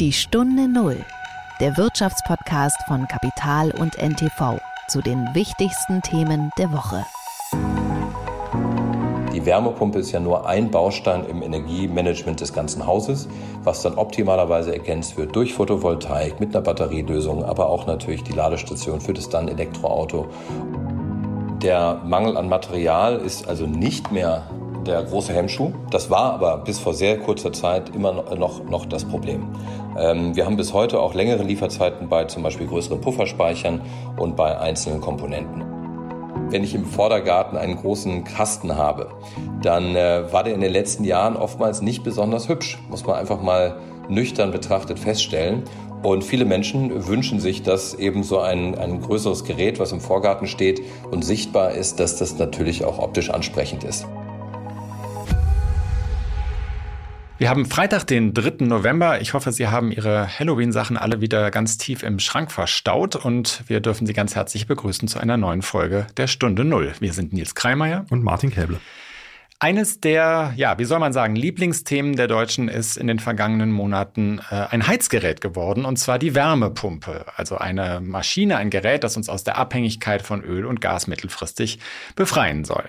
Die Stunde Null, der Wirtschaftspodcast von Kapital und NTV zu den wichtigsten Themen der Woche. Die Wärmepumpe ist ja nur ein Baustein im Energiemanagement des ganzen Hauses, was dann optimalerweise ergänzt wird durch Photovoltaik mit einer Batterielösung, aber auch natürlich die Ladestation für das dann Elektroauto. Der Mangel an Material ist also nicht mehr der große Hemmschuh. Das war aber bis vor sehr kurzer Zeit immer noch, noch das Problem. Ähm, wir haben bis heute auch längere Lieferzeiten bei zum Beispiel größeren Pufferspeichern und bei einzelnen Komponenten. Wenn ich im Vordergarten einen großen Kasten habe, dann äh, war der in den letzten Jahren oftmals nicht besonders hübsch, muss man einfach mal nüchtern betrachtet feststellen. Und viele Menschen wünschen sich, dass eben so ein, ein größeres Gerät, was im Vorgarten steht und sichtbar ist, dass das natürlich auch optisch ansprechend ist. Wir haben Freitag, den 3. November. Ich hoffe, Sie haben Ihre Halloween-Sachen alle wieder ganz tief im Schrank verstaut und wir dürfen Sie ganz herzlich begrüßen zu einer neuen Folge der Stunde Null. Wir sind Nils Kreimeier und Martin Käble. Eines der, ja, wie soll man sagen, Lieblingsthemen der Deutschen ist in den vergangenen Monaten äh, ein Heizgerät geworden, und zwar die Wärmepumpe. Also eine Maschine, ein Gerät, das uns aus der Abhängigkeit von Öl und Gas mittelfristig befreien soll.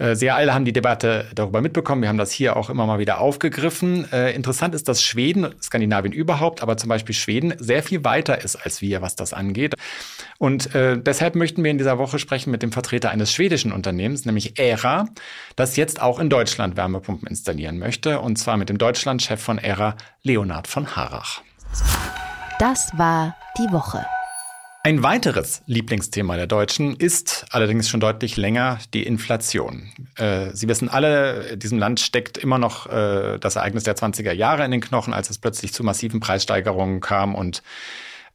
Äh, Sie alle haben die Debatte darüber mitbekommen. Wir haben das hier auch immer mal wieder aufgegriffen. Äh, interessant ist, dass Schweden, Skandinavien überhaupt, aber zum Beispiel Schweden sehr viel weiter ist als wir, was das angeht. Und äh, deshalb möchten wir in dieser Woche sprechen mit dem Vertreter eines schwedischen Unternehmens, nämlich ERA, das jetzt auch in Deutschland Wärmepumpen installieren möchte. Und zwar mit dem Deutschlandchef von ERA, Leonhard von Harach. Das war die Woche. Ein weiteres Lieblingsthema der Deutschen ist allerdings schon deutlich länger die Inflation. Äh, Sie wissen alle, diesem Land steckt immer noch äh, das Ereignis der 20er Jahre in den Knochen, als es plötzlich zu massiven Preissteigerungen kam und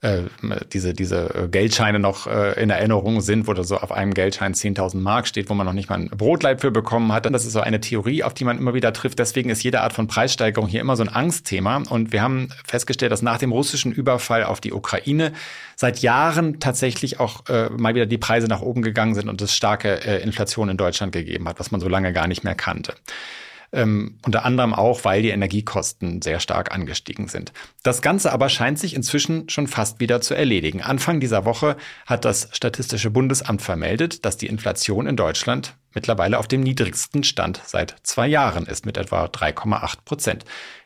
äh, diese, diese äh, Geldscheine noch äh, in Erinnerung sind, wo da so auf einem Geldschein 10.000 Mark steht, wo man noch nicht mal ein Brotleib für bekommen hat. Das ist so eine Theorie, auf die man immer wieder trifft. Deswegen ist jede Art von Preissteigerung hier immer so ein Angstthema. Und wir haben festgestellt, dass nach dem russischen Überfall auf die Ukraine seit Jahren tatsächlich auch äh, mal wieder die Preise nach oben gegangen sind und es starke äh, Inflation in Deutschland gegeben hat, was man so lange gar nicht mehr kannte. Ähm, unter anderem auch, weil die Energiekosten sehr stark angestiegen sind. Das Ganze aber scheint sich inzwischen schon fast wieder zu erledigen. Anfang dieser Woche hat das Statistische Bundesamt vermeldet, dass die Inflation in Deutschland mittlerweile auf dem niedrigsten Stand seit zwei Jahren ist, mit etwa 3,8 Prozent.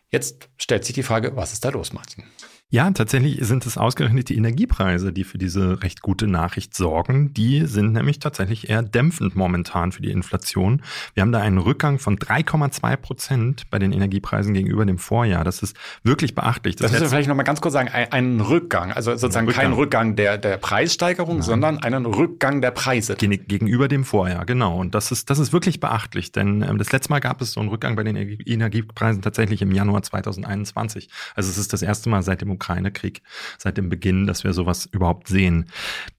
Jetzt stellt sich die Frage, was ist da los, Martin? Ja, tatsächlich sind es ausgerechnet die Energiepreise, die für diese recht gute Nachricht sorgen. Die sind nämlich tatsächlich eher dämpfend momentan für die Inflation. Wir haben da einen Rückgang von 3,2 Prozent bei den Energiepreisen gegenüber dem Vorjahr. Das ist wirklich beachtlich. Das, das müssen wir vielleicht nochmal ganz kurz sagen. Ein, Rückgang, also sozusagen Rückgang. kein Rückgang der, der Preissteigerung, Nein. sondern einen Rückgang der Preise. Gegenüber dem Vorjahr, genau. Und das ist, das ist wirklich beachtlich, denn ähm, das letzte Mal gab es so einen Rückgang bei den Energiepreisen tatsächlich im Januar 2021. Also es ist das erste Mal seit dem Ukraine-Krieg, seit dem Beginn, dass wir sowas überhaupt sehen.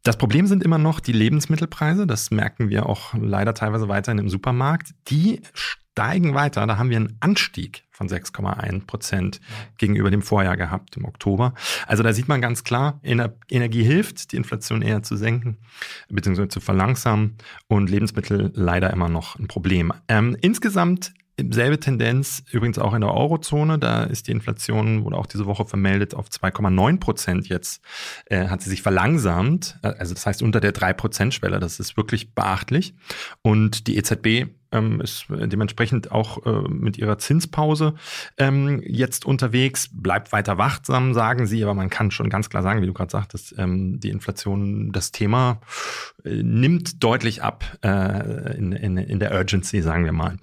Das Problem sind immer noch die Lebensmittelpreise. Das merken wir auch leider teilweise weiterhin im Supermarkt. Die steigen weiter. Da haben wir einen Anstieg von 6,1 Prozent gegenüber dem Vorjahr gehabt im Oktober. Also da sieht man ganz klar, Energie hilft, die Inflation eher zu senken bzw. zu verlangsamen und Lebensmittel leider immer noch ein Problem. Ähm, insgesamt Selbe Tendenz übrigens auch in der Eurozone. Da ist die Inflation, wurde auch diese Woche vermeldet, auf 2,9 Prozent jetzt, äh, hat sie sich verlangsamt. Also das heißt unter der 3-Prozent-Schwelle. Das ist wirklich beachtlich. Und die EZB ähm, ist dementsprechend auch äh, mit ihrer Zinspause ähm, jetzt unterwegs, bleibt weiter wachsam, sagen sie, aber man kann schon ganz klar sagen, wie du gerade sagtest, ähm, die Inflation, das Thema äh, nimmt deutlich ab äh, in, in, in der Urgency, sagen wir mal.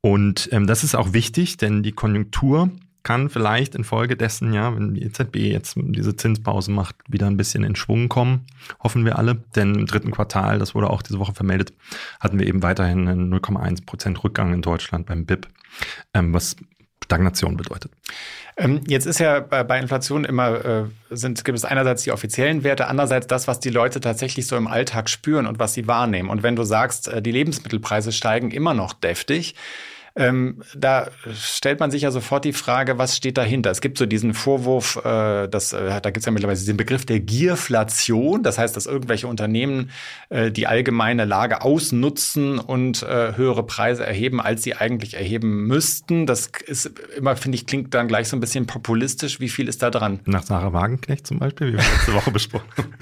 Und ähm, das ist auch wichtig, denn die Konjunktur kann vielleicht infolgedessen, ja, wenn die EZB jetzt diese Zinspause macht, wieder ein bisschen in Schwung kommen. Hoffen wir alle. Denn im dritten Quartal, das wurde auch diese Woche vermeldet, hatten wir eben weiterhin einen 0,1 Prozent Rückgang in Deutschland beim BIP, ähm, was Stagnation bedeutet. Ähm, jetzt ist ja bei Inflation immer, äh, sind, gibt es einerseits die offiziellen Werte, andererseits das, was die Leute tatsächlich so im Alltag spüren und was sie wahrnehmen. Und wenn du sagst, äh, die Lebensmittelpreise steigen immer noch deftig, Ähm, da stellt man sich ja sofort die Frage, was steht dahinter? Es gibt so diesen Vorwurf, äh, dass, äh, da gibt es ja mittlerweile diesen Begriff der Gierflation. Das heißt, dass irgendwelche Unternehmen äh, die allgemeine Lage ausnutzen und äh, höhere Preise erheben, als sie eigentlich erheben müssten. Das ist immer, finde ich, klingt dann gleich so ein bisschen populistisch. Wie viel ist da dran? Nach Sarah Wagenknecht zum Beispiel, wie wir letzte Woche besprochen haben.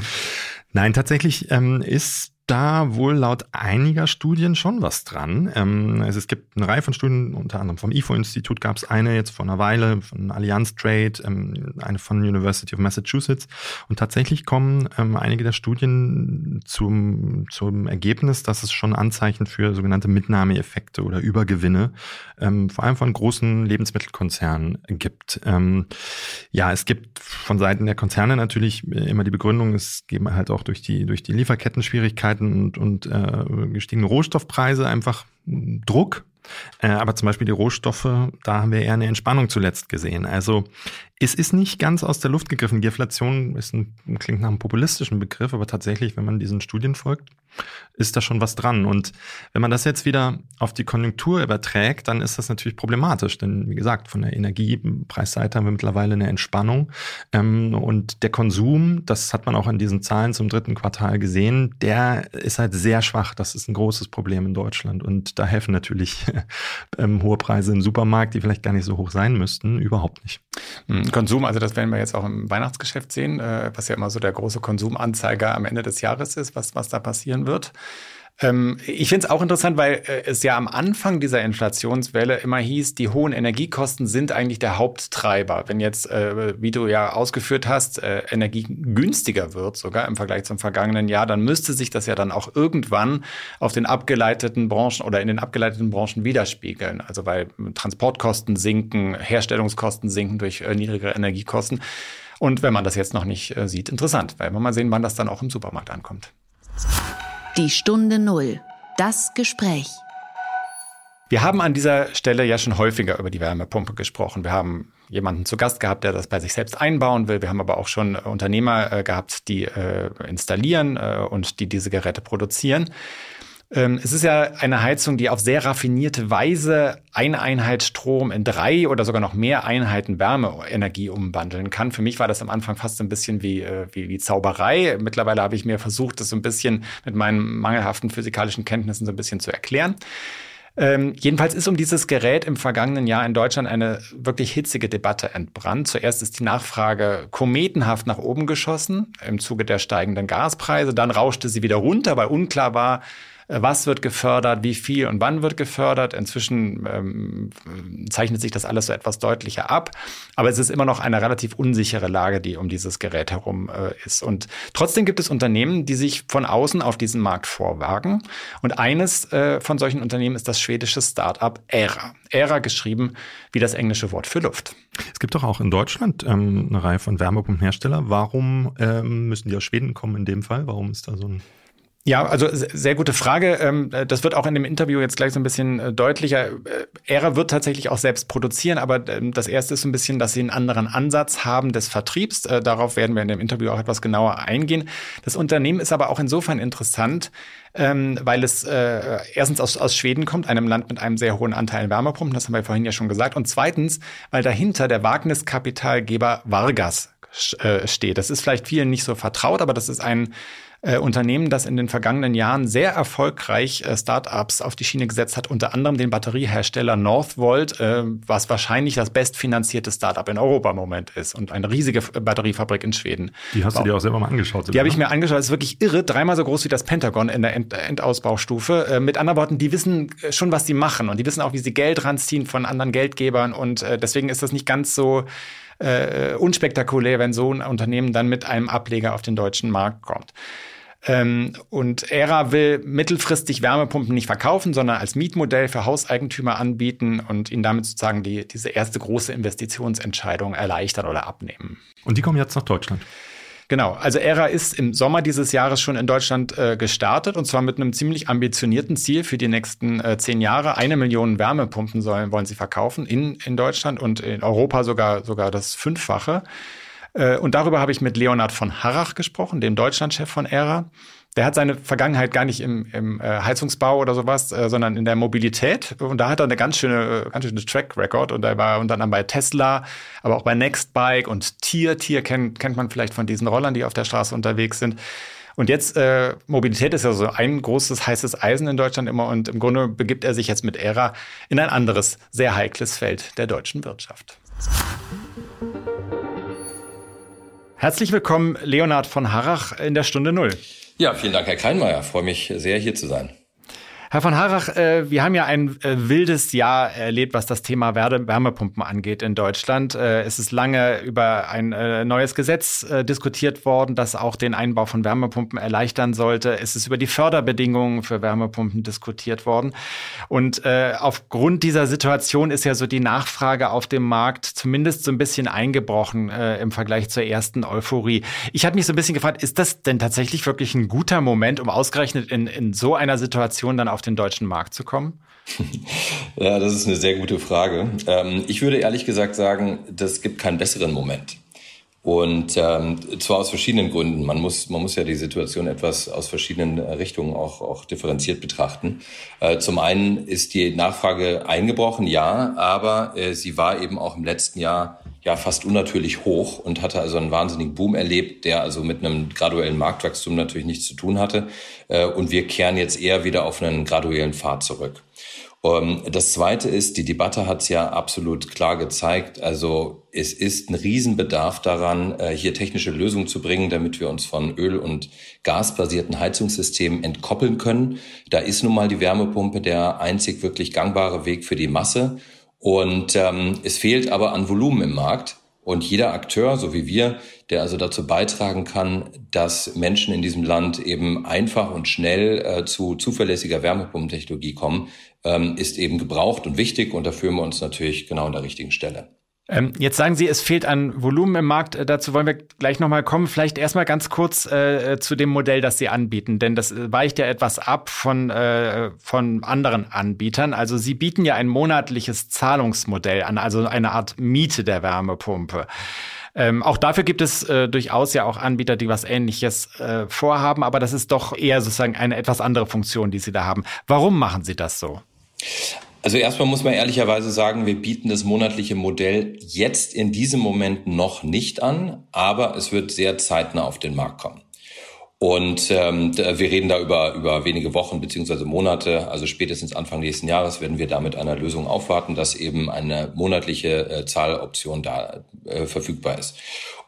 Nein, tatsächlich ähm, ist da wohl laut einiger Studien schon was dran. Ähm, also es gibt eine Reihe von Studien, unter anderem vom IFO-Institut gab es eine jetzt vor einer Weile, von Allianz Trade, ähm, eine von University of Massachusetts. Und tatsächlich kommen ähm, einige der Studien zum, zum Ergebnis, dass es schon Anzeichen für sogenannte Mitnahmeeffekte oder Übergewinne, ähm, vor allem von großen Lebensmittelkonzernen gibt. Ähm, ja, es gibt von Seiten der Konzerne natürlich immer die Begründung, es geben halt auch durch die, durch die Lieferketten-Schwierigkeiten und, und äh, gestiegene Rohstoffpreise einfach Druck. Äh, aber zum Beispiel die Rohstoffe, da haben wir eher eine Entspannung zuletzt gesehen. Also es ist nicht ganz aus der Luft gegriffen. Deflation ist ein, klingt nach einem populistischen Begriff, aber tatsächlich, wenn man diesen Studien folgt, ist da schon was dran. Und wenn man das jetzt wieder auf die Konjunktur überträgt, dann ist das natürlich problematisch. Denn wie gesagt, von der Energiepreisseite haben wir mittlerweile eine Entspannung. Ähm, und der Konsum, das hat man auch an diesen Zahlen zum dritten Quartal gesehen, der ist halt sehr schwach. Das ist ein großes Problem in Deutschland. Und da helfen natürlich ähm, hohe Preise im Supermarkt, die vielleicht gar nicht so hoch sein müssten, überhaupt nicht. Hm, Konsum, also das werden wir jetzt auch im Weihnachtsgeschäft sehen, äh, was ja immer so der große Konsumanzeiger am Ende des Jahres ist, was, was da passieren wird. Ähm, ich finde es auch interessant, weil äh, es ja am Anfang dieser Inflationswelle immer hieß, die hohen Energiekosten sind eigentlich der Haupttreiber. Wenn jetzt, äh, wie du ja ausgeführt hast, äh, Energie günstiger wird, sogar im Vergleich zum vergangenen Jahr, dann müsste sich das ja dann auch irgendwann auf den abgeleiteten Branchen oder in den abgeleiteten Branchen widerspiegeln. Also weil Transportkosten sinken, Herstellungskosten sinken durch niedrigere Energiekosten. Und wenn man das jetzt noch nicht sieht, interessant, weil wir mal sehen, wann das dann auch im Supermarkt ankommt. Die Stunde Null. Das Gespräch. Wir haben an dieser Stelle ja schon häufiger über die Wärmepumpe gesprochen. Wir haben jemanden zu Gast gehabt, der das bei sich selbst einbauen will. Wir haben aber auch schon Unternehmer äh, gehabt, die äh, installieren äh, und die diese Geräte produzieren. Ähm, es ist ja eine Heizung, die auf sehr raffinierte Weise eine Einheit Strom in drei oder sogar noch mehr Einheiten Wärmeenergie umwandeln kann. Für mich war das am Anfang fast ein bisschen wie, äh, wie, wie Zauberei. Mittlerweile habe ich mir versucht, das so ein bisschen mit meinen mangelhaften physikalischen Kenntnissen so ein bisschen zu erklären. Ähm, jedenfalls ist um dieses Gerät im vergangenen Jahr in Deutschland eine wirklich hitzige Debatte entbrannt. Zuerst ist die Nachfrage kometenhaft nach oben geschossen im Zuge der steigenden Gaspreise. Dann rauschte sie wieder runter, weil unklar war, was wird gefördert, wie viel und wann wird gefördert. Inzwischen ähm, zeichnet sich das alles so etwas deutlicher ab. Aber es ist immer noch eine relativ unsichere Lage, die um dieses Gerät herum äh, ist. Und trotzdem gibt es Unternehmen, die sich von außen auf diesen Markt vorwagen. Und eines äh, von solchen Unternehmen ist das schwedische Start-up Era. Era geschrieben wie das englische Wort für Luft. Es gibt doch auch in Deutschland ähm, eine Reihe von Wärmepumpenherstellern. Warum ähm, müssen die aus Schweden kommen in dem Fall? Warum ist da so ein ja, also sehr gute Frage. Ähm, das wird auch in dem Interview jetzt gleich so ein bisschen äh, deutlicher. Ära äh, wird tatsächlich auch selbst produzieren, aber ähm, das erste ist so ein bisschen, dass sie einen anderen Ansatz haben des Vertriebs. Äh, darauf werden wir in dem Interview auch etwas genauer eingehen. Das Unternehmen ist aber auch insofern interessant, ähm, weil es äh, erstens aus, aus Schweden kommt, einem Land mit einem sehr hohen Anteil an Wärmepumpen, das haben wir vorhin ja schon gesagt, und zweitens, weil dahinter der Wagniskapitalgeber Vargas steht. Das ist vielleicht vielen nicht so vertraut, aber das ist ein äh, Unternehmen, das in den vergangenen Jahren sehr erfolgreich äh, Startups auf die Schiene gesetzt hat, unter anderem den Batteriehersteller Northvolt, äh, was wahrscheinlich das bestfinanzierte Startup in Europa im Moment ist und eine riesige Batteriefabrik in Schweden. Die hast du dir auch selber mal angeschaut. Die habe ich mir angeschaut. Das ist wirklich irre, dreimal so groß wie das Pentagon in der End Endausbaustufe. Äh, mit anderen Worten, die wissen äh, schon, was sie machen und die wissen auch, wie sie Geld ranziehen von anderen Geldgebern und äh, deswegen ist das nicht ganz so äh, unspektakulär, wenn so ein Unternehmen dann mit einem Ableger auf den deutschen Markt kommt. Ähm, und ERA will mittelfristig Wärmepumpen nicht verkaufen, sondern als Mietmodell für Hauseigentümer anbieten und ihnen damit sozusagen die, diese erste große Investitionsentscheidung erleichtern oder abnehmen. Und die kommen jetzt nach Deutschland. Genau, also ERA ist im Sommer dieses Jahres schon in Deutschland äh, gestartet und zwar mit einem ziemlich ambitionierten Ziel für die nächsten äh, zehn Jahre. Eine Million Wärmepumpen sollen, wollen sie verkaufen in, in Deutschland und in Europa sogar, sogar das Fünffache. Äh, und darüber habe ich mit Leonhard von Harrach gesprochen, dem Deutschlandchef von ERA. Der hat seine Vergangenheit gar nicht im, im äh, Heizungsbau oder sowas, äh, sondern in der Mobilität. Und da hat er eine ganz schöne, ganz schöne Track Record. Und er war unter anderem bei Tesla, aber auch bei Nextbike und Tier. Tier kennt, kennt man vielleicht von diesen Rollern, die auf der Straße unterwegs sind. Und jetzt, äh, Mobilität ist ja so ein großes heißes Eisen in Deutschland immer. Und im Grunde begibt er sich jetzt mit ERA in ein anderes, sehr heikles Feld der deutschen Wirtschaft. Herzlich willkommen, Leonhard von Harrach in der Stunde Null. Ja, vielen Dank, Herr Kleinmeier. Freue mich sehr, hier zu sein. Herr von Harrach, äh, wir haben ja ein äh, wildes Jahr erlebt, was das Thema Wärme Wärmepumpen angeht in Deutschland. Äh, es ist lange über ein neues Gesetz diskutiert worden, das auch den Einbau von Wärmepumpen erleichtern sollte. Es ist über die Förderbedingungen für Wärmepumpen diskutiert worden. Und aufgrund dieser Situation ist ja so die Nachfrage auf dem Markt zumindest so ein bisschen eingebrochen im Vergleich zur ersten Euphorie. Ich hatte mich so ein bisschen gefragt, ist das denn tatsächlich wirklich ein guter Moment, um ausgerechnet in, in so einer Situation dann auf den deutschen Markt zu kommen? Ja, das ist eine sehr gute Frage. Ähm, ich würde ehrlich gesagt sagen, das gibt keinen besseren Moment. Und ähm, zwar aus verschiedenen Gründen. Man muss, man muss ja die Situation etwas aus verschiedenen Richtungen auch, auch differenziert betrachten. Äh, zum einen ist die Nachfrage eingebrochen, ja, aber äh, sie war eben auch im letzten Jahr ja fast unnatürlich hoch und hatte also einen wahnsinnigen Boom erlebt, der also mit einem graduellen Marktwachstum natürlich nichts zu tun hatte. Äh, und wir kehren jetzt eher wieder auf einen graduellen Pfad zurück. Ähm, das Zweite ist, die Debatte hat es ja absolut klar gezeigt. Also es ist ein Riesenbedarf daran, äh, hier technische Lösungen zu bringen, damit wir uns von Öl- und gasbasierten Heizungssystemen entkoppeln können. Da ist nun mal die Wärmepumpe der einzig wirklich gangbare Weg für die Masse. Und ähm, es fehlt aber an Volumen im Markt. Und jeder Akteur, so wie wir, der also dazu beitragen kann, dass Menschen in diesem Land eben einfach und schnell äh, zu zuverlässiger Wärmepumpentechnologie kommen, ähm, ist eben gebraucht und wichtig. Und da fühlen wir uns natürlich genau an der richtigen Stelle. Ähm, jetzt sagen Sie, es fehlt an Volumen im Markt. Äh, dazu wollen wir gleich nochmal kommen. Vielleicht erstmal ganz kurz äh, zu dem Modell, das Sie anbieten, denn das äh, weicht ja etwas ab von, äh, von anderen Anbietern. Also Sie bieten ja ein monatliches Zahlungsmodell an, also eine Art Miete der Wärmepumpe. Ähm, auch dafür gibt es äh, durchaus ja auch Anbieter, die was Ähnliches äh, vorhaben, aber das ist doch eher sozusagen eine etwas andere Funktion, die Sie da haben. Warum machen Sie das so? Also erstmal muss man ehrlicherweise sagen, wir bieten das monatliche Modell jetzt in diesem Moment noch nicht an, aber es wird sehr zeitnah auf den Markt kommen. Und ähm, wir reden da über, über wenige Wochen beziehungsweise Monate, also spätestens Anfang nächsten Jahres werden wir da mit einer Lösung aufwarten, dass eben eine monatliche äh, Zahloption da äh, verfügbar ist.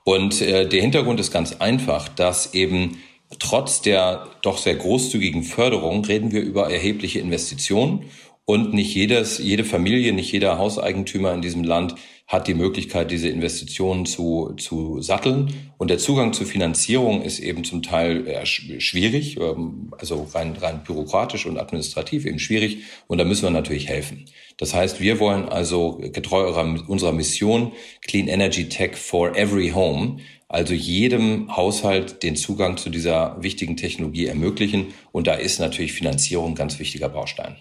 Und äh, der Hintergrund ist ganz einfach, dass eben trotz der doch sehr großzügigen Förderung reden wir über erhebliche Investitionen und nicht jedes, jede Familie, nicht jeder Hauseigentümer in diesem Land hat die Möglichkeit, diese Investitionen zu, zu satteln. Und der Zugang zur Finanzierung ist eben zum Teil schwierig, ähm, also rein, rein bürokratisch und administrativ eben schwierig. Und da müssen wir natürlich helfen. Das heißt, wir wollen also getreu unserer Mission Clean Energy Tech for Every Home also jedem Haushalt den Zugang zu dieser wichtigen Technologie ermöglichen. Und da ist natürlich Finanzierung ein ganz wichtiger Baustein.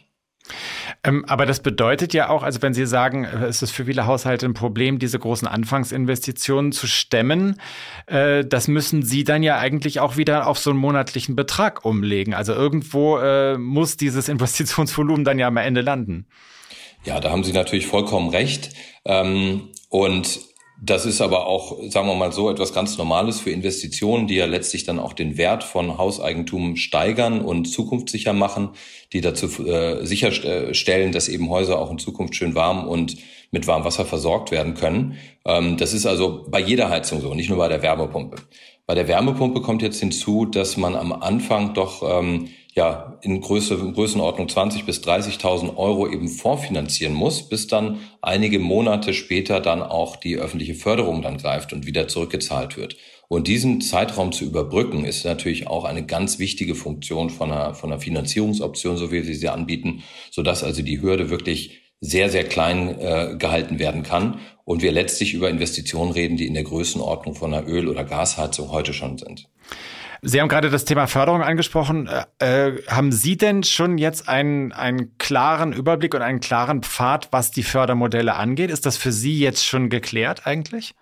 Ähm, aber das bedeutet ja auch, also wenn Sie sagen, äh, es ist für viele Haushalte ein Problem, diese großen Anfangsinvestitionen zu stemmen, äh, das müssen Sie dann ja eigentlich auch wieder auf so einen monatlichen Betrag umlegen. Also irgendwo äh, muss dieses Investitionsvolumen dann ja am Ende landen. Ja, da haben Sie natürlich vollkommen recht. Ähm, und das ist aber auch, sagen wir mal so, etwas ganz Normales für Investitionen, die ja letztlich dann auch den Wert von Hauseigentum steigern und zukunftssicher machen, die dazu äh, sicherstellen, dass eben Häuser auch in Zukunft schön warm und mit warmem Wasser versorgt werden können. Ähm, das ist also bei jeder Heizung so, nicht nur bei der Wärmepumpe. Bei der Wärmepumpe kommt jetzt hinzu, dass man am Anfang doch ähm, ja, in Größe, in Größenordnung 20 bis 30.000 Euro eben vorfinanzieren muss, bis dann einige Monate später dann auch die öffentliche Förderung dann greift und wieder zurückgezahlt wird. Und diesen Zeitraum zu überbrücken, ist natürlich auch eine ganz wichtige Funktion von einer, von einer Finanzierungsoption, so wie sie sie anbieten, sodass also die Hürde wirklich sehr, sehr klein äh, gehalten werden kann und wir letztlich über Investitionen reden, die in der Größenordnung von einer Öl- oder Gasheizung heute schon sind. Sie haben gerade das Thema Förderung angesprochen. Äh, äh, haben Sie denn schon jetzt einen, einen klaren Überblick und einen klaren Pfad, was die Fördermodelle angeht? Ist das für Sie jetzt schon geklärt eigentlich?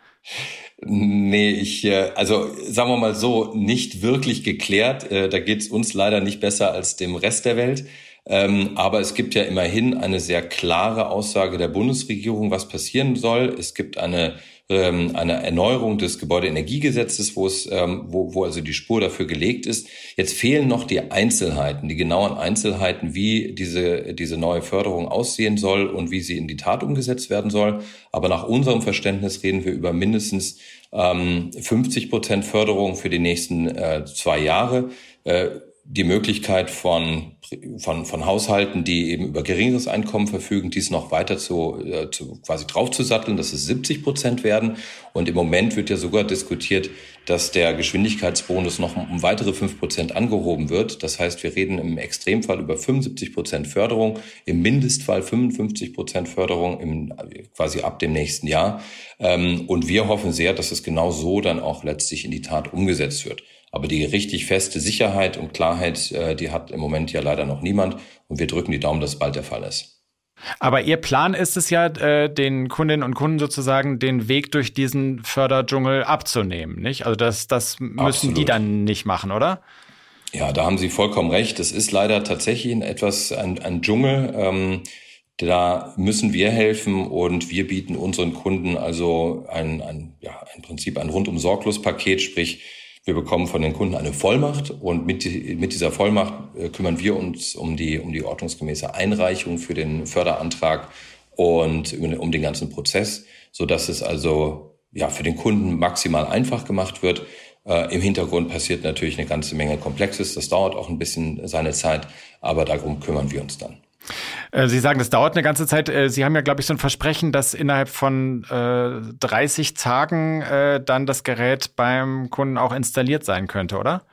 Nee, ich, äh, also sagen wir mal so, nicht wirklich geklärt. Äh, da geht's uns leider nicht besser als dem Rest der Welt. Ähm, aber es gibt ja immerhin eine sehr klare Aussage der Bundesregierung, was passieren soll. Es gibt eine ähm, eine Erneuerung des Gebäudeenergiegesetzes, wo es, ähm, wo, wo also die Spur dafür gelegt ist. Jetzt fehlen noch die Einzelheiten, die genauen Einzelheiten, wie diese, diese neue Förderung aussehen soll und wie sie in die Tat umgesetzt werden soll. Aber nach unserem Verständnis reden wir über mindestens ähm, 50 Prozent Förderung für die nächsten äh, zwei Jahre. Äh, die Möglichkeit von, von, von Haushalten, die eben über geringeres Einkommen verfügen, dies noch weiter zu, äh, zu quasi draufzusatteln, dass es 70 Prozent werden. Und im Moment wird ja sogar diskutiert, dass der Geschwindigkeitsbonus noch um weitere fünf Prozent angehoben wird. Das heißt, wir reden im Extremfall über 75 Prozent Förderung, im Mindestfall 55 Prozent Förderung im, quasi ab dem nächsten Jahr. Ähm, und wir hoffen sehr, dass es genau so dann auch letztlich in die Tat umgesetzt wird. Aber die richtig feste Sicherheit und Klarheit, äh, die hat im Moment ja leider noch niemand. Und wir drücken die Daumen, dass es bald der Fall ist. Aber Ihr Plan ist es ja, äh, den Kundinnen und Kunden sozusagen den Weg durch diesen Förderdschungel abzunehmen, nicht? Also das, das müssen Absolut. die dann nicht machen, oder? Ja, da haben Sie vollkommen recht. Es ist leider tatsächlich ein etwas ein, ein Dschungel. Ähm, da müssen wir helfen und wir bieten unseren Kunden also ein, ein, ja, im Prinzip ein rundum sorglos Paket, sprich wir bekommen von den Kunden eine Vollmacht und mit, mit dieser Vollmacht äh, kümmern wir uns um die, um die ordnungsgemäße Einreichung für den Förderantrag und um den ganzen Prozess, so dass es also ja für den Kunden maximal einfach gemacht wird. Äh, Im Hintergrund passiert natürlich eine ganze Menge Komplexes. Das dauert auch ein bisschen seine Zeit, aber darum kümmern wir uns dann. Äh, Sie sagen, das dauert eine ganze Zeit. Äh, Sie haben ja, glaube ich, so ein Versprechen, dass innerhalb von äh, 30 Tagen äh, dann das Gerät beim Kunden auch installiert sein könnte, oder?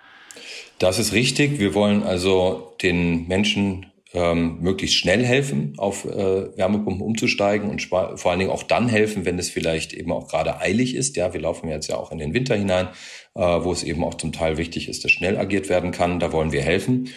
Das ist richtig. Wir wollen also den Menschen ähm, möglichst schnell helfen, auf äh, Wärmepumpen umzusteigen und vor allen Dingen auch dann helfen, wenn es vielleicht eben auch gerade eilig ist. Ja, wir laufen jetzt ja auch in den Winter hinein, äh, wo es eben auch zum Teil wichtig ist, dass schnell agiert werden kann. Da wollen wir helfen.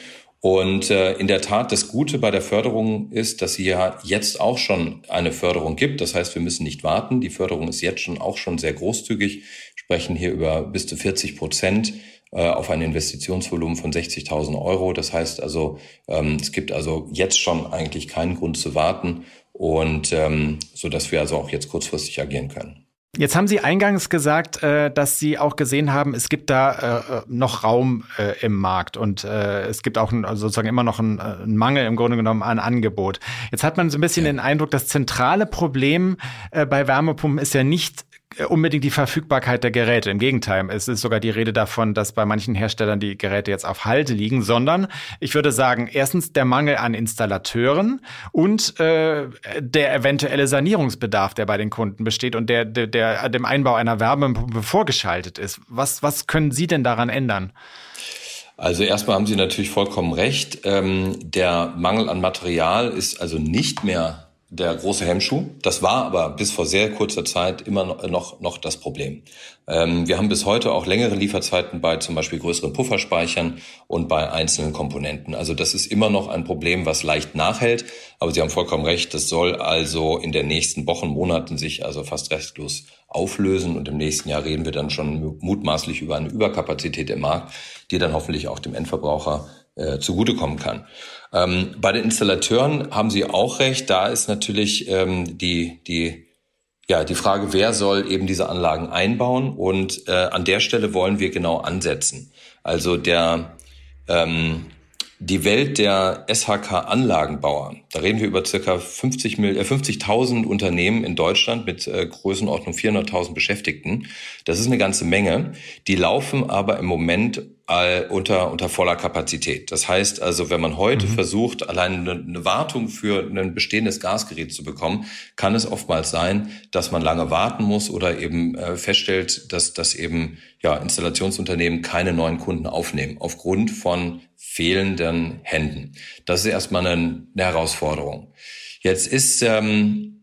Und äh, in der Tat, das Gute bei der Förderung ist, dass sie ja jetzt auch schon eine Förderung gibt. Das heißt, wir müssen nicht warten. Die Förderung ist jetzt schon auch schon sehr großzügig, sprechen hier über bis zu 40 Prozent äh, auf ein Investitionsvolumen von 60.000 Euro. Das heißt also, ähm, es gibt also jetzt schon eigentlich keinen Grund zu warten und ähm, so dass wir also auch jetzt kurzfristig agieren können. Jetzt haben Sie eingangs gesagt, äh, dass Sie auch gesehen haben, es gibt da äh, noch Raum äh, im Markt und es gibt auch also sozusagen immer noch einen Mangel im Grunde genommen an Angebot. Jetzt hat man so ein bisschen ja. den Eindruck, das zentrale Problem bei Wärmepumpen ist ja nicht äh, unbedingt die Verfügbarkeit der Geräte. Im Gegenteil, es ist sogar die Rede davon, dass bei manchen Herstellern die Geräte jetzt auf Halte liegen, sondern ich würde sagen, erstens der Mangel an Installateuren und äh, der eventuelle Sanierungsbedarf, der bei den Kunden besteht und der, der, der dem Einbau einer Wärmepumpe vorgeschaltet ist. Was, was können Sie denn daran ändern? Also erstmal haben Sie natürlich vollkommen recht. Ähm, der Mangel an Material ist also nicht mehr der große Hemmschuh. Das war aber bis vor sehr kurzer Zeit immer noch, noch das Problem. Ähm, wir haben bis heute auch längere Lieferzeiten bei zum Beispiel größeren Pufferspeichern und bei einzelnen Komponenten. Also das ist immer noch ein Problem, was leicht nachhält. Aber Sie haben vollkommen recht, das soll also in den nächsten Wochen, Monaten sich also fast restlos auflösen. Und im nächsten Jahr reden wir dann schon mutmaßlich über eine Überkapazität im Markt, die dann hoffentlich auch dem Endverbraucher äh, zugutekommen kann. Ähm, bei den Installateuren haben Sie auch recht. Da ist natürlich ähm, die, die, ja, die Frage, wer soll eben diese Anlagen einbauen? Und äh, an der Stelle wollen wir genau ansetzen. Also der, ähm, die Welt der SHK-Anlagenbauer. Da reden wir über circa 50 äh, 50.000 Unternehmen in Deutschland mit äh, Größenordnung 400.000 Beschäftigten. Das ist eine ganze Menge. Die laufen aber im Moment äh, unter, unter voller Kapazität. Das heißt also, wenn man heute mhm. versucht, allein eine, eine, Wartung für ein bestehendes Gasgerät zu bekommen, kann es oftmals sein, dass man lange warten muss oder eben äh, feststellt, dass, dass eben ja, Installationsunternehmen keine neuen Kunden aufnehmen aufgrund von fehlenden Händen. Das ist erstmal eine, eine Herausforderung. Jetzt ist ähm,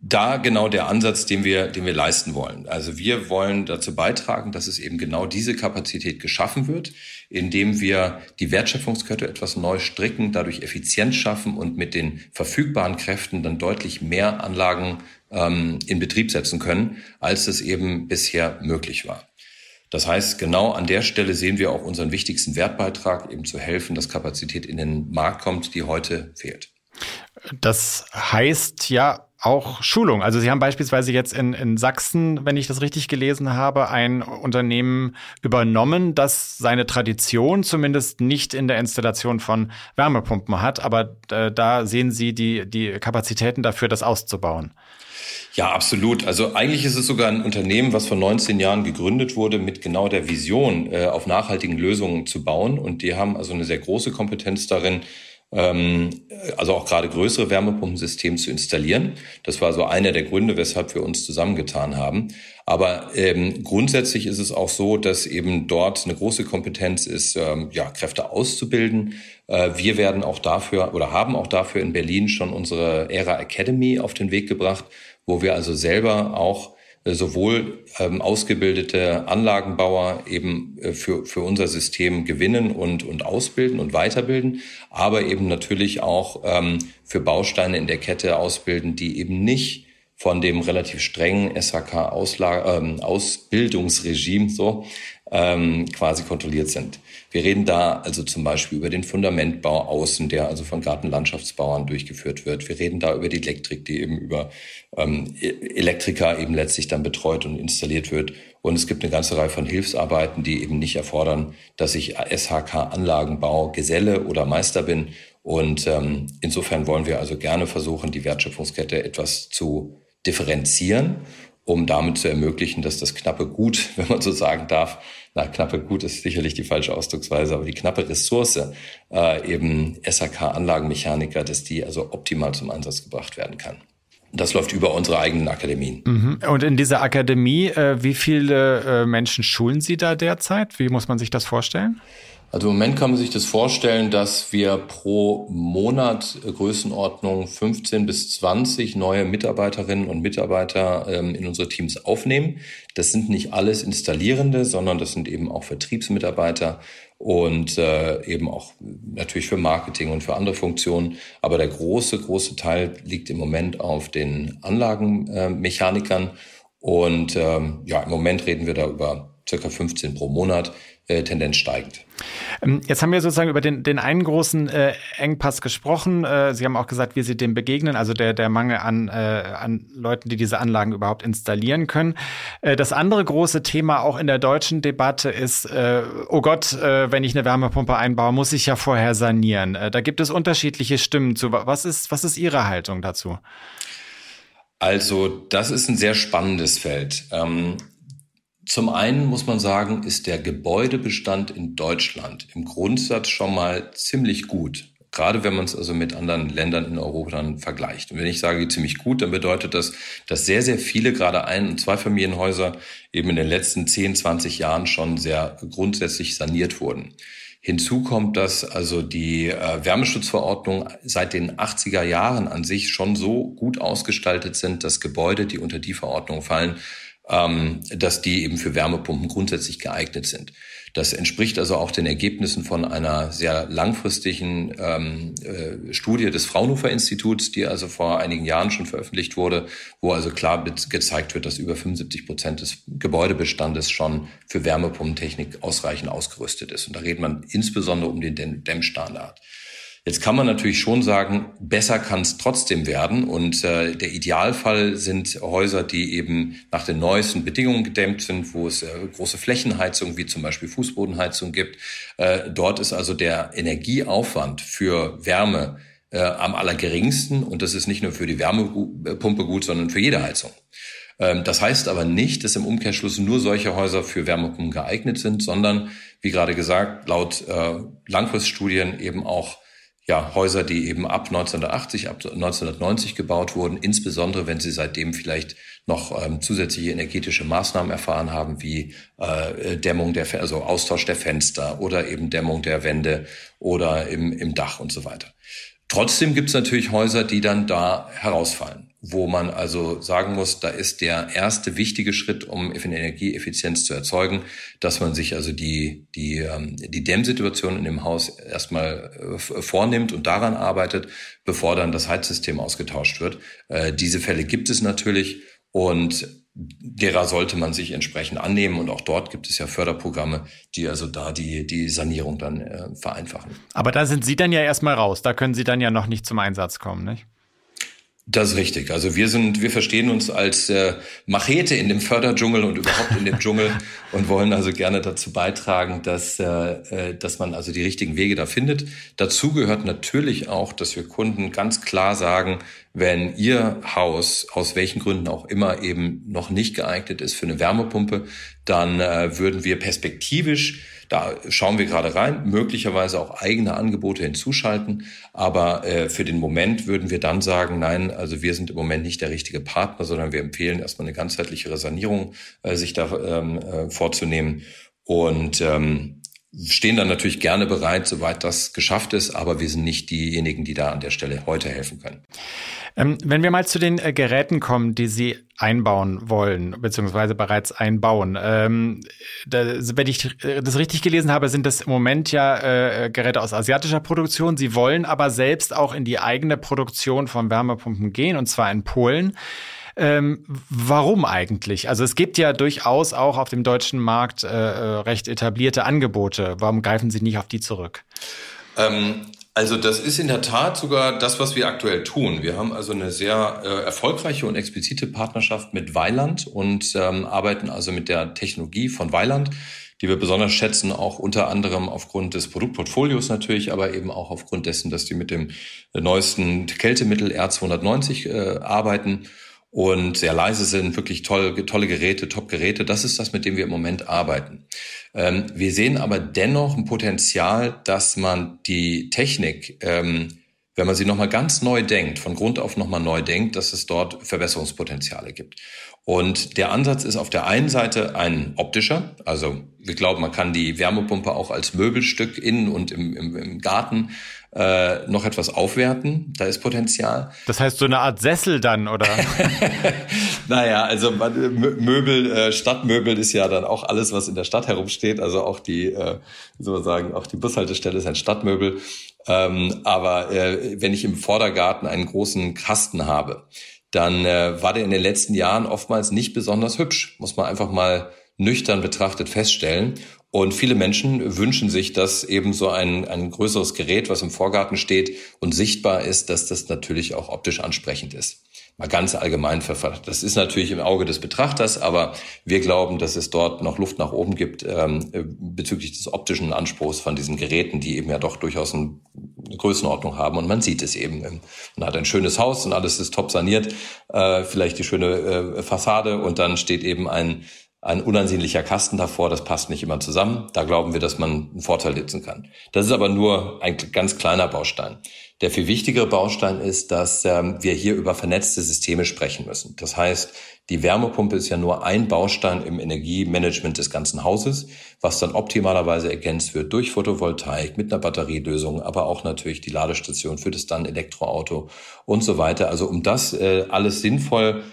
da genau der Ansatz, den wir, den wir leisten wollen. Also wir wollen dazu beitragen, dass es eben genau diese Kapazität geschaffen wird, indem wir die Wertschöpfungskette etwas neu stricken, dadurch Effizienz schaffen und mit den verfügbaren Kräften dann deutlich mehr Anlagen ähm, in Betrieb setzen können, als es eben bisher möglich war. Das heißt, genau an der Stelle sehen wir auch unseren wichtigsten Wertbeitrag, eben zu helfen, dass Kapazität in den Markt kommt, die heute fehlt. Das heißt ja auch Schulung. Also Sie haben beispielsweise jetzt in, in Sachsen, wenn ich das richtig gelesen habe, ein Unternehmen übernommen, das seine Tradition zumindest nicht in der Installation von Wärmepumpen hat. Aber äh, da sehen Sie die, die Kapazitäten dafür, das auszubauen. Ja, absolut. Also eigentlich ist es sogar ein Unternehmen, was vor 19 Jahren gegründet wurde, mit genau der Vision, äh, auf nachhaltigen Lösungen zu bauen. Und die haben also eine sehr große Kompetenz darin, also auch gerade größere Wärmepumpensysteme zu installieren. Das war so einer der Gründe, weshalb wir uns zusammengetan haben. Aber ähm, grundsätzlich ist es auch so, dass eben dort eine große Kompetenz ist, ähm, ja, Kräfte auszubilden. Äh, wir werden auch dafür oder haben auch dafür in Berlin schon unsere Era Academy auf den Weg gebracht, wo wir also selber auch sowohl ähm, ausgebildete Anlagenbauer eben äh, für, für unser System gewinnen und, und ausbilden und weiterbilden, aber eben natürlich auch ähm, für Bausteine in der Kette ausbilden, die eben nicht von dem relativ strengen SHK-Ausbildungsregime ähm, so ähm, quasi kontrolliert sind. Wir reden da also zum Beispiel über den Fundamentbau außen, der also von Gartenlandschaftsbauern durchgeführt wird. Wir reden da über die Elektrik, die eben über ähm, e-, Elektriker eben letztlich dann betreut und installiert wird. Und es gibt eine ganze Reihe von Hilfsarbeiten, die eben nicht erfordern, dass ich SHK-Anlagenbau Geselle oder Meister bin. Und ähm, insofern wollen wir also gerne versuchen, die Wertschöpfungskette etwas zu differenzieren um damit zu ermöglichen, dass das knappe Gut, wenn man so sagen darf, na, knappe Gut ist sicherlich die falsche Ausdrucksweise, aber die knappe Ressource, äh, eben SAK-Anlagenmechaniker, dass die also optimal zum Einsatz gebracht werden kann. Das läuft über unsere eigenen Akademien. Mhm. Und in dieser Akademie, äh, wie viele äh, Menschen schulen Sie da derzeit? Wie muss man sich das vorstellen? Also im Moment kann man sich das vorstellen, dass wir pro Monat Größenordnung 15 bis 20 neue Mitarbeiterinnen und Mitarbeiter ähm, in unsere Teams aufnehmen. Das sind nicht alles Installierende, sondern das sind eben auch Vertriebsmitarbeiter und äh, eben auch natürlich für Marketing und für andere Funktionen. Aber der große, große Teil liegt im Moment auf den Anlagenmechanikern. Äh, und ähm, ja, im Moment reden wir da über circa 15 pro Monat äh, Tendenz steigend. Ähm, jetzt haben wir sozusagen über den, den einen großen äh, Engpass gesprochen. Äh, Sie haben auch gesagt, wie Sie dem begegnen, also der, der Mangel an, äh, an Leuten, die diese Anlagen überhaupt installieren können. Äh, das andere große Thema auch in der deutschen Debatte ist, äh, oh Gott, äh, wenn ich eine Wärmepumpe einbaue, muss ich ja vorher sanieren. Da gibt es unterschiedliche Stimmen zu. Was ist, was ist Ihre Haltung dazu? Also, das ist ein sehr spannendes Feld. Ähm, zum einen muss man sagen, ist der Gebäudebestand in Deutschland im Grundsatz schon mal ziemlich gut. Gerade wenn man es also mit anderen Ländern in Europa dann vergleicht. Und wenn ich sage ziemlich gut, dann bedeutet das, dass sehr, sehr viele, gerade Ein- und Zweifamilienhäuser eben in den letzten 10, 20 Jahren schon sehr grundsätzlich saniert wurden. Hinzu kommt, dass also die äh, Wärmeschutzverordnung seit den 80er Jahren an sich schon so gut ausgestaltet sind, dass Gebäude, die unter die Verordnung fallen, ähm, dass die eben für Wärmepumpen grundsätzlich geeignet sind. Das entspricht also auch den Ergebnissen von einer sehr langfristigen ähm, äh, Studie des Fraunhofer Instituts, die also vor einigen Jahren schon veröffentlicht wurde, wo also klar gezeigt wird, dass über 75 Prozent des Gebäudebestandes schon für Wärmepumpentechnik ausreichend ausgerüstet ist. Und da redet man insbesondere um den Dämmstandard. Jetzt kann man natürlich schon sagen, besser kann es trotzdem werden. Und äh, der Idealfall sind Häuser, die eben nach den neuesten Bedingungen gedämmt sind, wo es äh, große Flächenheizung wie zum Beispiel Fußbodenheizung gibt. Äh, dort ist also der Energieaufwand für Wärme äh, am allergeringsten. Und das ist nicht nur für die Wärmepumpe gut, sondern für jede Heizung. Ähm, das heißt aber nicht, dass im Umkehrschluss nur solche Häuser für Wärmepumpen geeignet sind, sondern wie gerade gesagt, laut äh, Langfriststudien eben auch ja, Häuser, die eben ab 1980, ab 1990 gebaut wurden, insbesondere wenn sie seitdem vielleicht noch ähm, zusätzliche energetische Maßnahmen erfahren haben, wie äh, Dämmung der, also Austausch der Fenster oder eben Dämmung der Wände oder im, im Dach und so weiter. Trotzdem gibt es natürlich Häuser, die dann da herausfallen wo man also sagen muss, da ist der erste wichtige Schritt, um Energieeffizienz zu erzeugen, dass man sich also die, die, ähm, die Dämmsituation in dem Haus erstmal äh, vornimmt und daran arbeitet, bevor dann das Heizsystem ausgetauscht wird. Äh, diese Fälle gibt es natürlich und derer sollte man sich entsprechend annehmen. Und auch dort gibt es ja Förderprogramme, die also da die, die Sanierung dann äh, vereinfachen. Aber da sind Sie dann ja erstmal raus. Da können Sie dann ja noch nicht zum Einsatz kommen, nicht? Das ist richtig. Also wir sind, wir verstehen uns als äh, Machete in dem Förderdschungel und überhaupt in dem Dschungel und wollen also gerne dazu beitragen, dass, äh, äh, dass man also die richtigen Wege da findet. Dazu gehört natürlich auch, dass wir Kunden ganz klar sagen, wenn Ihr Haus aus welchen Gründen auch immer eben noch nicht geeignet ist für eine Wärmepumpe, dann äh, würden wir perspektivisch da schauen wir gerade rein, möglicherweise auch eigene Angebote hinzuschalten. Aber äh, für den Moment würden wir dann sagen, nein, also wir sind im Moment nicht der richtige Partner, sondern wir empfehlen erstmal eine ganzheitlichere Sanierung äh, sich da ähm, äh, vorzunehmen. Und ähm, stehen dann natürlich gerne bereit, soweit das geschafft ist, aber wir sind nicht diejenigen, die da an der Stelle heute helfen können. Ähm, wenn wir mal zu den äh, Geräten kommen, die Sie einbauen wollen, beziehungsweise bereits einbauen. Ähm, da, wenn ich das richtig gelesen habe, sind das im Moment ja äh, Geräte aus asiatischer Produktion. Sie wollen aber selbst auch in die eigene Produktion von Wärmepumpen gehen, und zwar in Polen. Ähm, warum eigentlich? Also es gibt ja durchaus auch auf dem deutschen Markt äh, äh recht etablierte Angebote. Warum greifen Sie nicht auf die zurück? Ähm, also das ist in der Tat sogar das, was wir aktuell tun. Wir haben also eine sehr äh, erfolgreiche und explizite Partnerschaft mit Weiland und ähm, arbeiten also mit der Technologie von Weiland, die wir besonders schätzen, auch unter anderem aufgrund des Produktportfolios natürlich, aber eben auch aufgrund dessen, dass die mit dem neuesten Kältemittel R290 äh, arbeiten und sehr leise sind, wirklich tolle, tolle Geräte, Top-Geräte. Das ist das, mit dem wir im Moment arbeiten. Ähm, wir sehen aber dennoch ein Potenzial, dass man die Technik, ähm, wenn man sie nochmal ganz neu denkt, von Grund auf nochmal neu denkt, dass es dort Verbesserungspotenziale gibt. Und der Ansatz ist auf der einen Seite ein optischer, also wir glauben, man kann die Wärmepumpe auch als Möbelstück innen und im, im, im Garten äh, noch etwas aufwerten. Da ist Potenzial. Das heißt so eine Art Sessel dann, oder? naja, also Möbel, äh, Stadtmöbel ist ja dann auch alles, was in der Stadt herumsteht. Also auch die, äh, wie soll man sagen, auch die Bushaltestelle ist ein Stadtmöbel. Ähm, aber äh, wenn ich im Vordergarten einen großen Kasten habe, dann äh, war der in den letzten Jahren oftmals nicht besonders hübsch, muss man einfach mal nüchtern betrachtet feststellen. Und viele Menschen wünschen sich, dass eben so ein, ein größeres Gerät, was im Vorgarten steht und sichtbar ist, dass das natürlich auch optisch ansprechend ist. Mal ganz allgemein verfasst. Das ist natürlich im Auge des Betrachters, aber wir glauben, dass es dort noch Luft nach oben gibt ähm, bezüglich des optischen Anspruchs von diesen Geräten, die eben ja doch durchaus eine Größenordnung haben. Und man sieht es eben. Man hat ein schönes Haus und alles ist top saniert, äh, vielleicht die schöne äh, Fassade und dann steht eben ein ein unansehnlicher Kasten davor, das passt nicht immer zusammen. Da glauben wir, dass man einen Vorteil nutzen kann. Das ist aber nur ein ganz kleiner Baustein. Der viel wichtigere Baustein ist, dass ähm, wir hier über vernetzte Systeme sprechen müssen. Das heißt, die Wärmepumpe ist ja nur ein Baustein im Energiemanagement des ganzen Hauses, was dann optimalerweise ergänzt wird durch Photovoltaik mit einer Batterielösung, aber auch natürlich die Ladestation für das dann Elektroauto und so weiter. Also um das äh, alles sinnvoll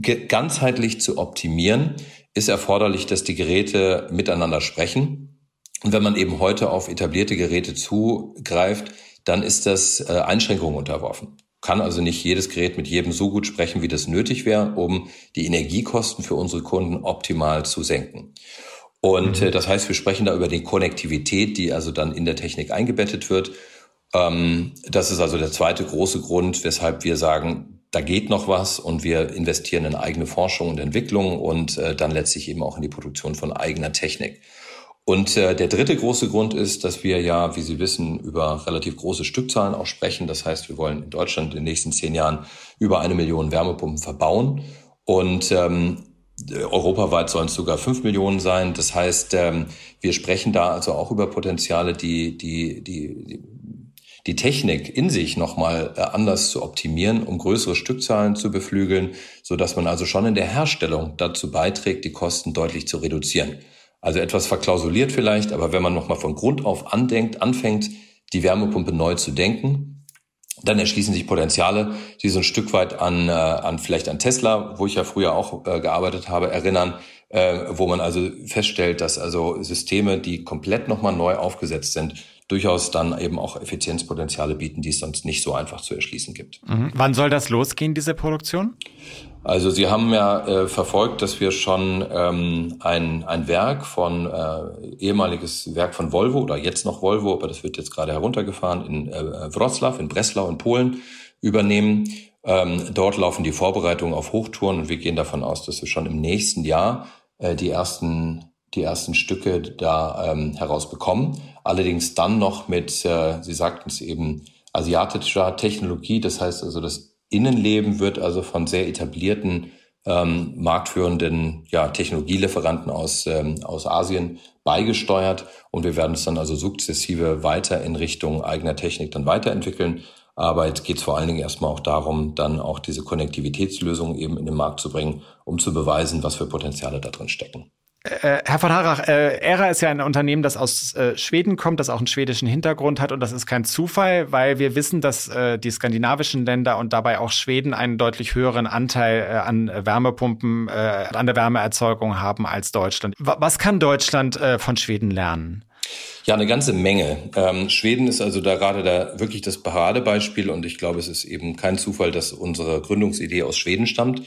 ganzheitlich zu optimieren, ist erforderlich, dass die Geräte miteinander sprechen. Und wenn man eben heute auf etablierte Geräte zugreift, dann ist das äh, Einschränkungen unterworfen. Kann also nicht jedes Gerät mit jedem so gut sprechen, wie das nötig wäre, um die Energiekosten für unsere Kunden optimal zu senken. Und mhm. äh, das heißt, wir sprechen da über die Konnektivität, die also dann in der Technik eingebettet wird. Ähm, das ist also der zweite große Grund, weshalb wir sagen, da geht noch was und wir investieren in eigene Forschung und Entwicklung und äh, dann letztlich eben auch in die Produktion von eigener Technik. Und äh, der dritte große Grund ist, dass wir ja, wie Sie wissen, über relativ große Stückzahlen auch sprechen. Das heißt, wir wollen in Deutschland in den nächsten zehn Jahren über eine Million Wärmepumpen verbauen. Und ähm, europaweit sollen es sogar fünf Millionen sein. Das heißt, ähm, wir sprechen da also auch über Potenziale, die, die, die, die die Technik in sich nochmal äh, anders zu optimieren, um größere Stückzahlen zu beflügeln, so dass man also schon in der Herstellung dazu beiträgt, die Kosten deutlich zu reduzieren. Also etwas verklausuliert vielleicht, aber wenn man nochmal von Grund auf andenkt, anfängt, die Wärmepumpe neu zu denken, dann erschließen sich Potenziale, die so ein Stück weit an, äh, an vielleicht an Tesla, wo ich ja früher auch äh, gearbeitet habe, erinnern, äh, wo man also feststellt, dass also Systeme, die komplett nochmal neu aufgesetzt sind, durchaus dann eben auch Effizienzpotenziale bieten, die es sonst nicht so einfach zu erschließen gibt. Mhm. Wann soll das losgehen, diese Produktion? Also Sie haben ja äh, verfolgt, dass wir schon ähm, ein, ein Werk von äh, ehemaliges Werk von Volvo oder jetzt noch Volvo, aber das wird jetzt gerade heruntergefahren in äh, Wroclaw, in Breslau in Polen übernehmen. Ähm, dort laufen die Vorbereitungen auf Hochtouren und wir gehen davon aus, dass wir schon im nächsten Jahr äh, die ersten die ersten Stücke da ähm, herausbekommen. Allerdings dann noch mit, äh, Sie sagten es eben, asiatischer Technologie. Das heißt also, das Innenleben wird also von sehr etablierten ähm, marktführenden ja, Technologielieferanten aus, ähm, aus Asien beigesteuert und wir werden es dann also sukzessive weiter in Richtung eigener Technik dann weiterentwickeln. Aber jetzt geht es vor allen Dingen erstmal auch darum, dann auch diese Konnektivitätslösungen eben in den Markt zu bringen, um zu beweisen, was für Potenziale da drin stecken. Äh, Herr von Harach, äh, ERA ist ja ein Unternehmen, das aus äh, Schweden kommt, das auch einen schwedischen Hintergrund hat und das ist kein Zufall, weil wir wissen, dass äh, die skandinavischen Länder und dabei auch Schweden einen deutlich höheren Anteil äh, an Wärmepumpen, an der Wärmeerzeugung haben als Deutschland. Was kann Deutschland von Schweden lernen? Ja, eine ganze Menge. Ähm, Schweden ist also da gerade da wirklich das Paradebeispiel und ich glaube, es ist eben kein Zufall, dass unsere Gründungsidee aus Schweden stammt.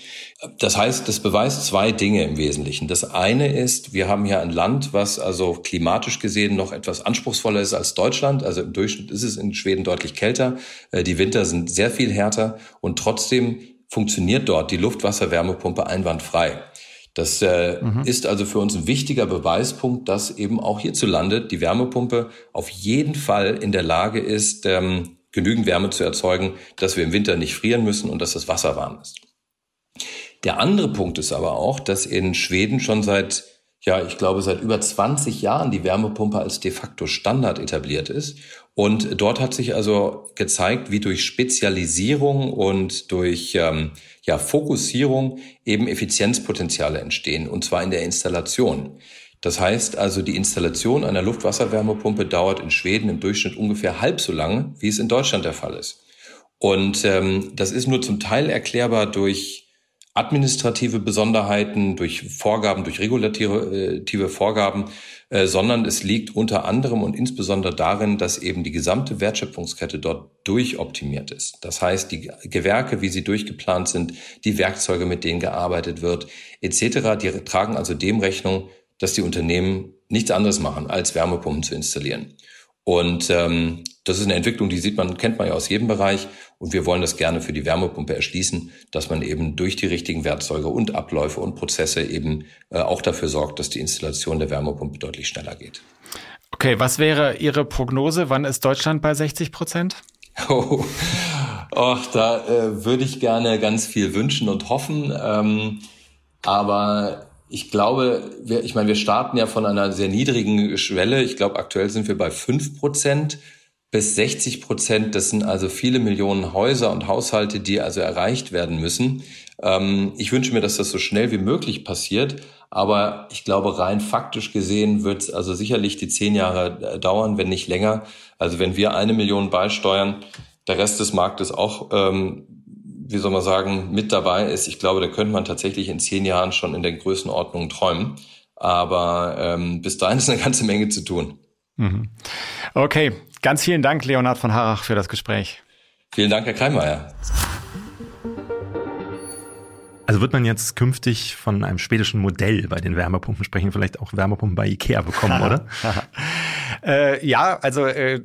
Das heißt, das beweist zwei Dinge im Wesentlichen. Das eine ist, wir haben hier ein Land, was also klimatisch gesehen noch etwas anspruchsvoller ist als Deutschland. Also im Durchschnitt ist es in Schweden deutlich kälter. Äh, die Winter sind sehr viel härter und trotzdem funktioniert dort die Luftwasserwärmepumpe einwandfrei. Das äh, mhm. ist also für uns ein wichtiger Beweispunkt, dass eben auch hierzulande die Wärmepumpe auf jeden Fall in der Lage ist, ähm, genügend Wärme zu erzeugen, dass wir im Winter nicht frieren müssen und dass das Wasser warm ist. Der andere Punkt ist aber auch, dass in Schweden schon seit ja, ich glaube, seit über 20 Jahren die Wärmepumpe als de facto Standard etabliert ist. Und dort hat sich also gezeigt, wie durch Spezialisierung und durch ähm, ja, Fokussierung eben Effizienzpotenziale entstehen, und zwar in der Installation. Das heißt also, die Installation einer Luftwasserwärmepumpe dauert in Schweden im Durchschnitt ungefähr halb so lange, wie es in Deutschland der Fall ist. Und ähm, das ist nur zum Teil erklärbar durch administrative Besonderheiten, durch Vorgaben, durch regulative Vorgaben, äh, sondern es liegt unter anderem und insbesondere darin, dass eben die gesamte Wertschöpfungskette dort durchoptimiert ist. Das heißt, die Gewerke, wie sie durchgeplant sind, die Werkzeuge, mit denen gearbeitet wird, etc., die tragen also dem Rechnung, dass die Unternehmen nichts anderes machen, als Wärmepumpen zu installieren. Und ähm, das ist eine Entwicklung, die sieht man, kennt man ja aus jedem Bereich. Und wir wollen das gerne für die Wärmepumpe erschließen, dass man eben durch die richtigen Werkzeuge und Abläufe und Prozesse eben äh, auch dafür sorgt, dass die Installation der Wärmepumpe deutlich schneller geht. Okay, was wäre Ihre Prognose? Wann ist Deutschland bei 60 Prozent? Oh, och, da äh, würde ich gerne ganz viel wünschen und hoffen. Ähm, aber ich glaube, wir, ich meine, wir starten ja von einer sehr niedrigen Schwelle. Ich glaube, aktuell sind wir bei fünf Prozent bis 60 Prozent. Das sind also viele Millionen Häuser und Haushalte, die also erreicht werden müssen. Ähm, ich wünsche mir, dass das so schnell wie möglich passiert. Aber ich glaube, rein faktisch gesehen wird es also sicherlich die zehn Jahre äh, dauern, wenn nicht länger. Also wenn wir eine Million beisteuern, der Rest des Marktes auch ähm, wie soll man sagen, mit dabei ist. Ich glaube, da könnte man tatsächlich in zehn Jahren schon in der Größenordnung träumen. Aber ähm, bis dahin ist eine ganze Menge zu tun. Mhm. Okay, ganz vielen Dank, Leonhard von Harach, für das Gespräch. Vielen Dank, Herr Kreimeier. Also wird man jetzt künftig von einem schwedischen Modell bei den Wärmepumpen sprechen, vielleicht auch Wärmepumpen bei Ikea bekommen, oder? äh, ja, also äh,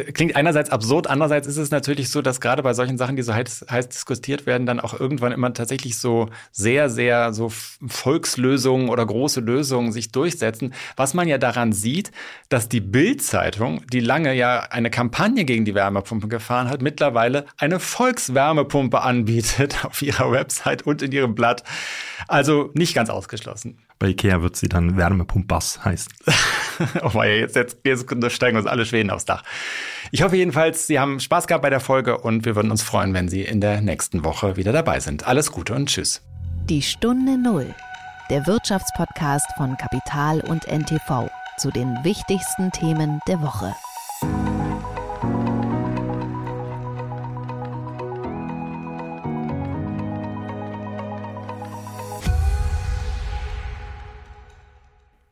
klingt einerseits absurd, andererseits ist es natürlich so, dass gerade bei solchen Sachen, die so heiß, heiß diskutiert werden, dann auch irgendwann immer tatsächlich so sehr, sehr so Volkslösungen oder große Lösungen sich durchsetzen. Was man ja daran sieht, dass die Bild-Zeitung, die lange ja eine Kampagne gegen die Wärmepumpe gefahren hat, mittlerweile eine Volkswärmepumpe anbietet auf ihrer Website und in ihrem Blatt. Also nicht ganz ausgeschlossen. Bei Ikea wird sie dann Wärmepumpas heißen. oh mein, jetzt, jetzt, jetzt steigen uns alle Schweden aufs Dach. Ich hoffe jedenfalls, Sie haben Spaß gehabt bei der Folge und wir würden uns freuen, wenn Sie in der nächsten Woche wieder dabei sind. Alles Gute und Tschüss. Die Stunde Null, der Wirtschaftspodcast von Kapital und NTV zu den wichtigsten Themen der Woche.